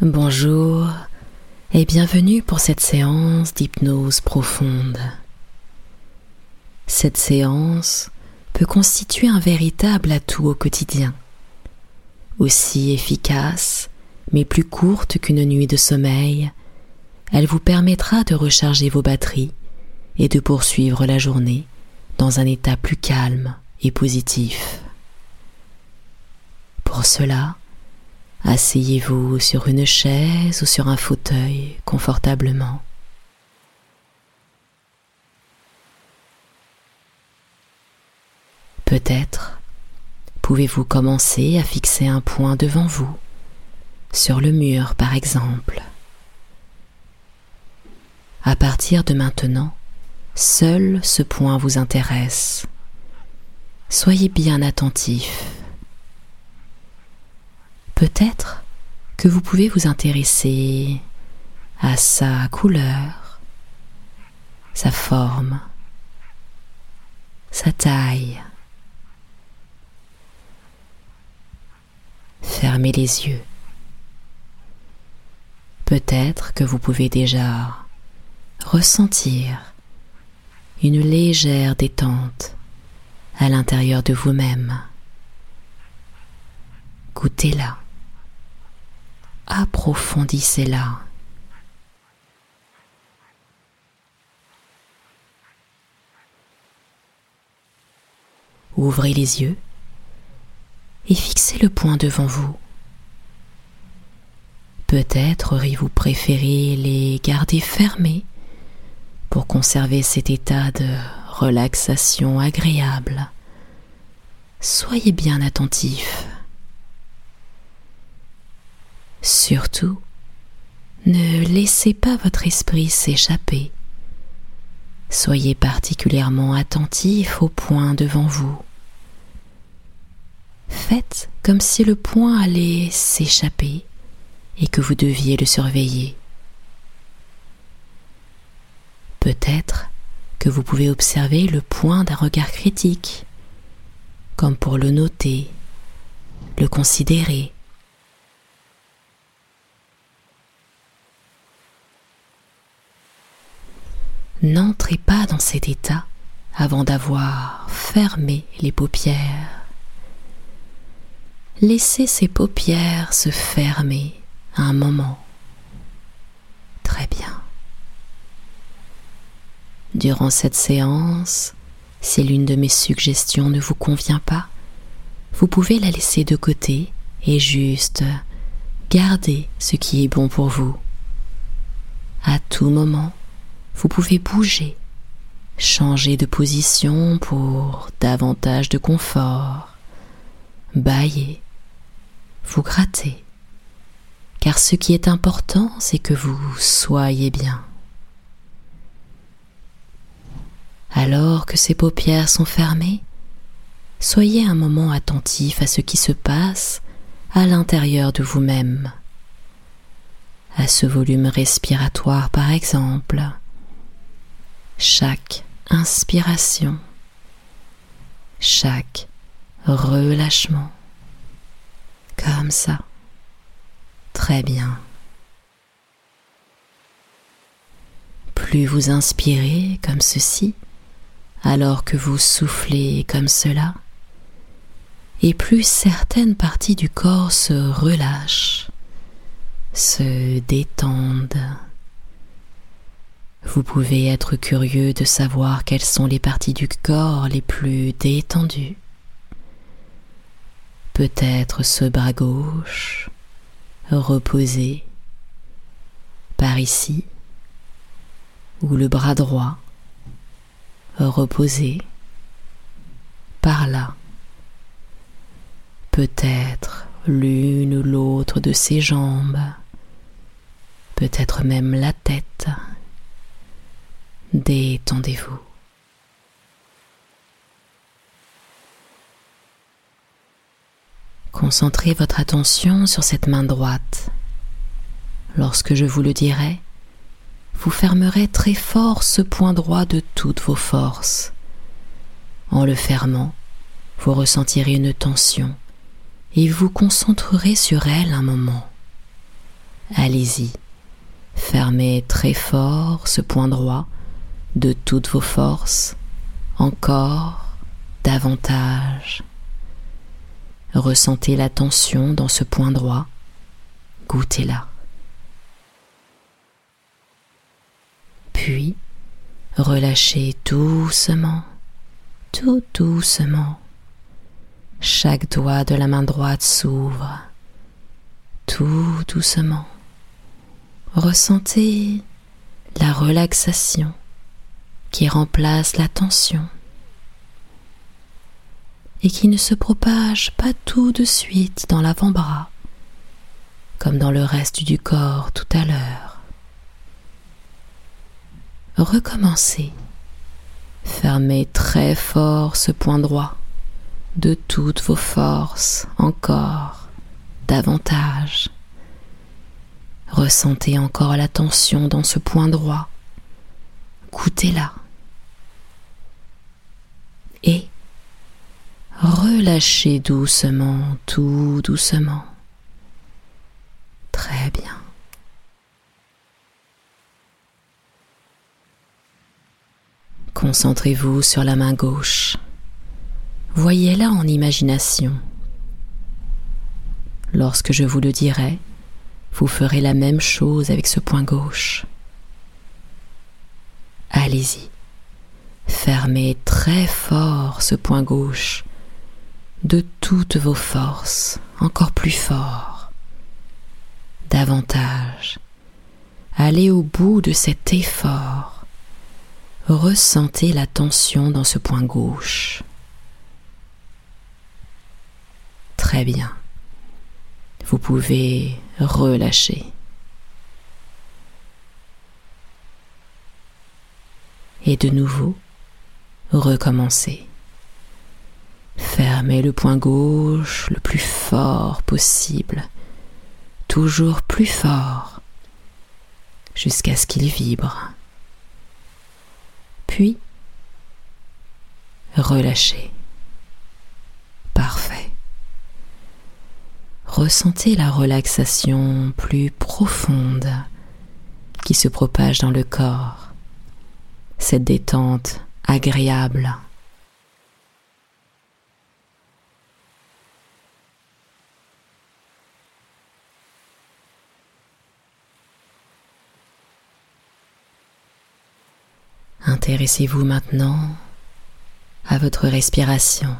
Bonjour et bienvenue pour cette séance d'hypnose profonde. Cette séance peut constituer un véritable atout au quotidien, aussi efficace mais plus courte qu'une nuit de sommeil, elle vous permettra de recharger vos batteries et de poursuivre la journée dans un état plus calme et positif. Pour cela, asseyez-vous sur une chaise ou sur un fauteuil confortablement. Peut-être pouvez-vous commencer à fixer un point devant vous, sur le mur par exemple. À partir de maintenant, seul ce point vous intéresse. Soyez bien attentif. Peut-être que vous pouvez vous intéresser à sa couleur, sa forme, sa taille. Fermez les yeux. Peut-être que vous pouvez déjà ressentir une légère détente à l'intérieur de vous-même. Goûtez-la. Approfondissez-la. Ouvrez les yeux et fixez le point devant vous. Peut-être auriez-vous préféré les garder fermés pour conserver cet état de relaxation agréable. Soyez bien attentif. Surtout, ne laissez pas votre esprit s'échapper. Soyez particulièrement attentif au point devant vous. Faites comme si le point allait s'échapper et que vous deviez le surveiller. Peut-être que vous pouvez observer le point d'un regard critique, comme pour le noter, le considérer. N'entrez pas dans cet état avant d'avoir fermé les paupières. Laissez ces paupières se fermer un moment. Très bien. Durant cette séance, si l'une de mes suggestions ne vous convient pas, vous pouvez la laisser de côté et juste garder ce qui est bon pour vous. À tout moment, vous pouvez bouger, changer de position pour davantage de confort, bailler, vous gratter. Car ce qui est important, c'est que vous soyez bien. Alors que ces paupières sont fermées, soyez un moment attentif à ce qui se passe à l'intérieur de vous-même, à ce volume respiratoire par exemple, chaque inspiration, chaque relâchement, comme ça. Très bien. Plus vous inspirez comme ceci, alors que vous soufflez comme cela, et plus certaines parties du corps se relâchent, se détendent. Vous pouvez être curieux de savoir quelles sont les parties du corps les plus détendues. Peut-être ce bras gauche, reposer par ici, ou le bras droit reposer par là. Peut-être l'une ou l'autre de ses jambes, peut-être même la tête. Détendez-vous. Concentrez votre attention sur cette main droite. Lorsque je vous le dirai, vous fermerez très fort ce point droit de toutes vos forces. En le fermant, vous ressentirez une tension et vous concentrerez sur elle un moment. Allez-y, fermez très fort ce point droit de toutes vos forces, encore davantage. Ressentez la tension dans ce point droit, goûtez-la. Puis, relâchez doucement, tout doucement. Chaque doigt de la main droite s'ouvre, tout doucement. Ressentez la relaxation qui remplace la tension et qui ne se propage pas tout de suite dans l'avant-bras, comme dans le reste du corps tout à l'heure. Recommencez. Fermez très fort ce point droit de toutes vos forces encore davantage. Ressentez encore la tension dans ce point droit. Goûtez-la. Et relâchez doucement, tout doucement. Très bien. Concentrez-vous sur la main gauche. Voyez-la en imagination. Lorsque je vous le dirai, vous ferez la même chose avec ce point gauche. Allez-y. Fermez très fort ce point gauche de toutes vos forces, encore plus fort, davantage. Allez au bout de cet effort. Ressentez la tension dans ce point gauche. Très bien. Vous pouvez relâcher. Et de nouveau, recommencer. Fermez le point gauche le plus fort possible, toujours plus fort, jusqu'à ce qu'il vibre. Puis, relâchez. Parfait. Ressentez la relaxation plus profonde qui se propage dans le corps, cette détente agréable. Intéressez-vous maintenant à votre respiration.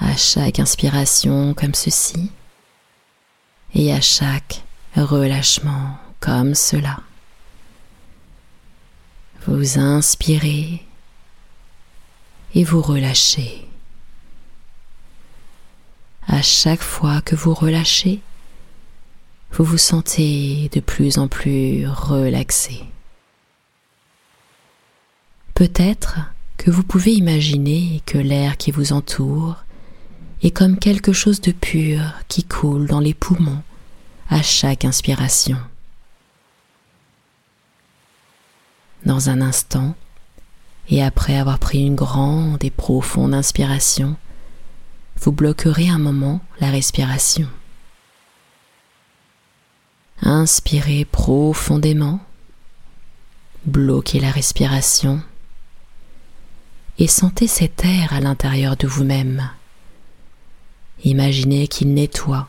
À chaque inspiration comme ceci et à chaque relâchement comme cela. Vous inspirez et vous relâchez. À chaque fois que vous relâchez, vous vous sentez de plus en plus relaxé. Peut-être que vous pouvez imaginer que l'air qui vous entoure est comme quelque chose de pur qui coule dans les poumons à chaque inspiration. Dans un instant, et après avoir pris une grande et profonde inspiration, vous bloquerez un moment la respiration. Inspirez profondément, bloquez la respiration et sentez cet air à l'intérieur de vous-même. Imaginez qu'il nettoie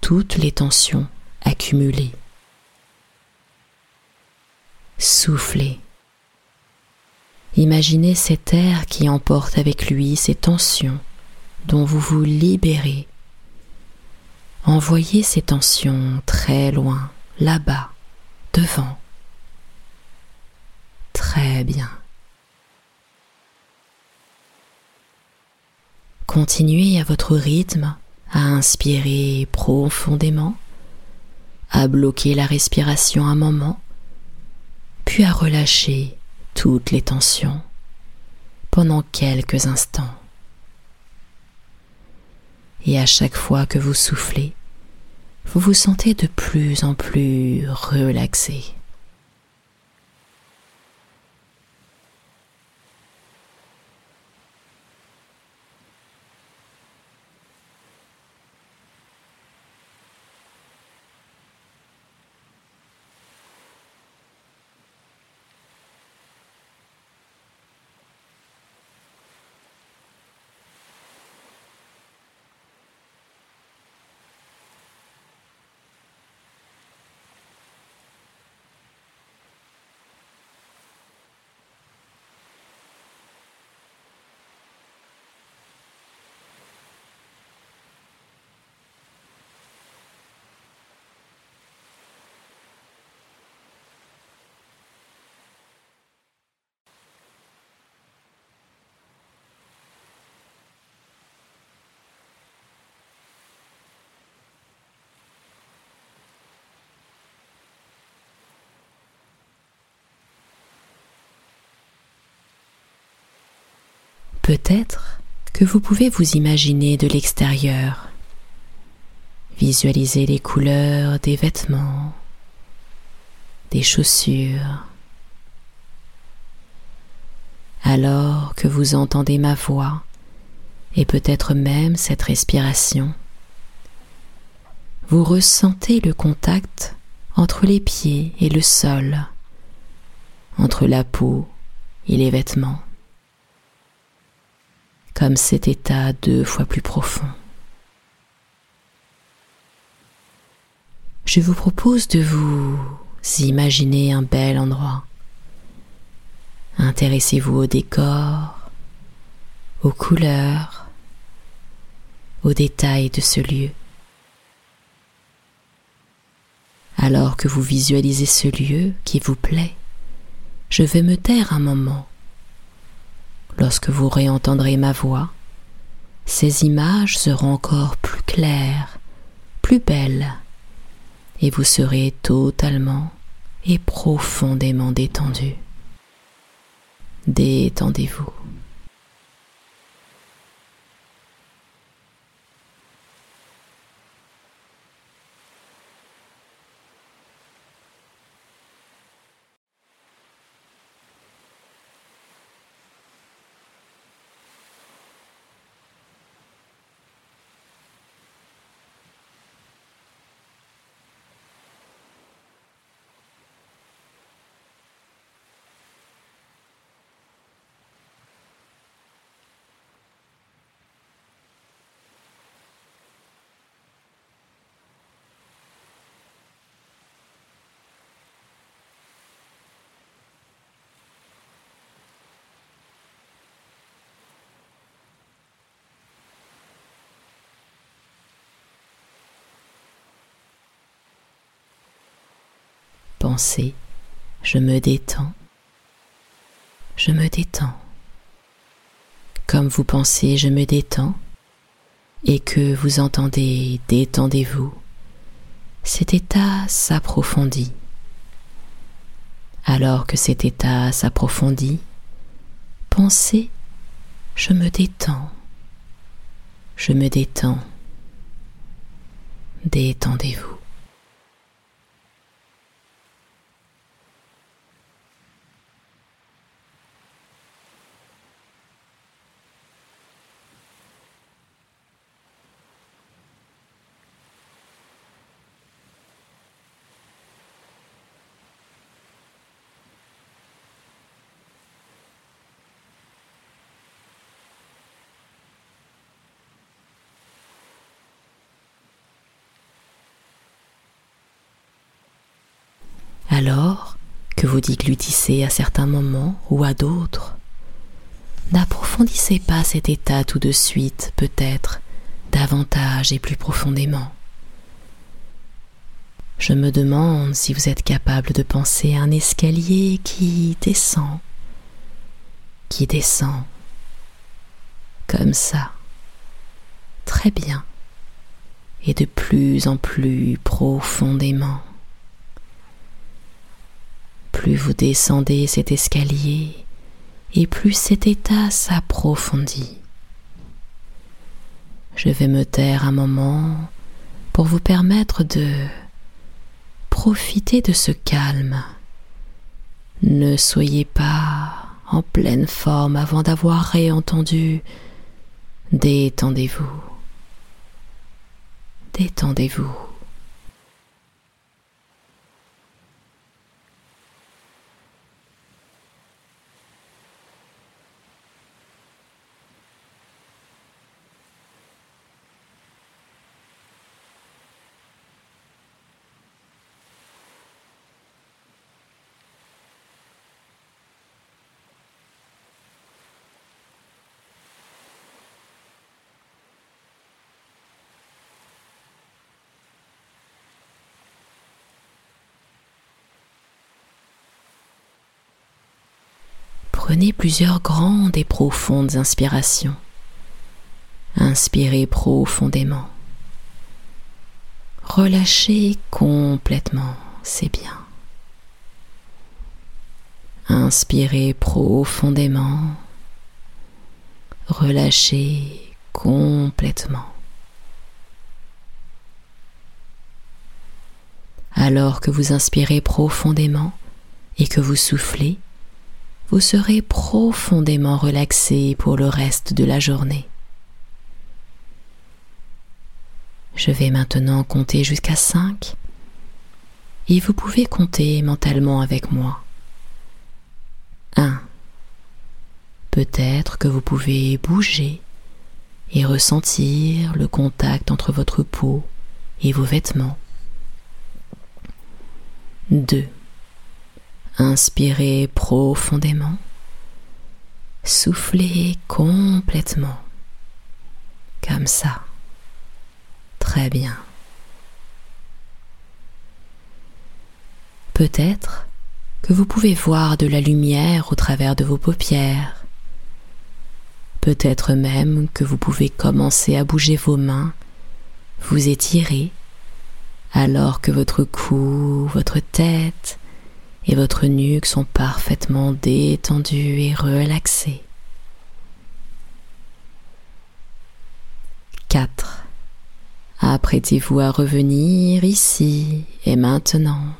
toutes les tensions accumulées. Soufflez. Imaginez cet air qui emporte avec lui ces tensions dont vous vous libérez. Envoyez ces tensions très loin, là-bas, devant. Très bien. Continuez à votre rythme à inspirer profondément, à bloquer la respiration un moment, puis à relâcher toutes les tensions pendant quelques instants. Et à chaque fois que vous soufflez, vous vous sentez de plus en plus relaxé. Peut-être que vous pouvez vous imaginer de l'extérieur, visualiser les couleurs des vêtements, des chaussures, alors que vous entendez ma voix et peut-être même cette respiration, vous ressentez le contact entre les pieds et le sol, entre la peau et les vêtements, comme cet état deux fois plus profond. Je vous propose de vous imaginer un bel endroit. Intéressez-vous au décor, aux couleurs, aux détails de ce lieu. Alors que vous visualisez ce lieu qui vous plaît, je vais me taire un moment. Lorsque vous réentendrez ma voix, ces images seront encore plus claires, plus belles, et vous serez totalement et profondément détendu. Détendez-vous. Je me détends, je me détends. Comme vous pensez, je me détends, et que vous entendez détendez-vous, cet état s'approfondit. Alors que cet état s'approfondit, pensez, je me détends, je me détends, détendez-vous. Alors que vous déglutissez à certains moments ou à d'autres? N'approfondissez pas cet état tout de suite, peut-être, davantage et plus profondément. Je me demande si vous êtes capable de penser à un escalier qui descend, qui descend, comme ça, très bien, et de plus en plus profondément. Plus vous descendez cet escalier, et plus cet état s'approfondit. Je vais me taire un moment pour vous permettre de profiter de ce calme. Ne soyez pas en pleine forme avant d'avoir réentendu. Détendez-vous. Détendez-vous. Prenez plusieurs grandes et profondes inspirations. Inspirez profondément. Relâchez complètement, c'est bien. Inspirez profondément. relâchez complètement. Alors que vous inspirez profondément et que vous soufflez, vous serez profondément relaxé pour le reste de la journée. Je vais maintenant compter jusqu'à 5 et vous pouvez compter mentalement avec moi. 1. Peut-être que vous pouvez bouger et ressentir le contact entre votre peau et vos vêtements. 2. Inspirez profondément. Soufflez complètement. Comme ça. Très bien. Peut-être que vous pouvez voir de la lumière au travers de vos paupières. Peut-être même que vous pouvez commencer à bouger vos mains, vous étirer, alors que votre cou, votre tête et votre nuque sont parfaitement détendus et relaxés. 4. Apprêtez-vous à revenir ici et maintenant.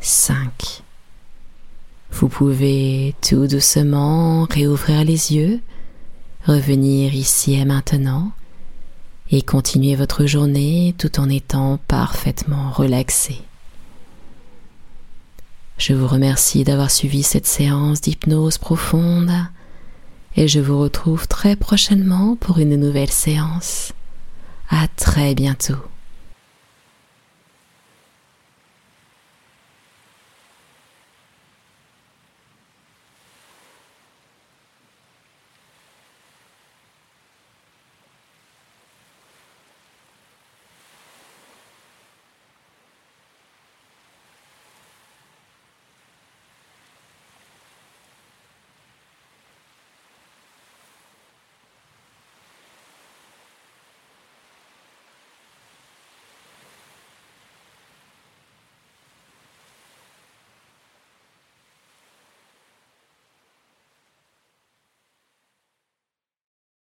5. Vous pouvez tout doucement réouvrir les yeux, revenir ici et maintenant et continuer votre journée tout en étant parfaitement relaxé. Je vous remercie d'avoir suivi cette séance d'hypnose profonde et je vous retrouve très prochainement pour une nouvelle séance. À très bientôt.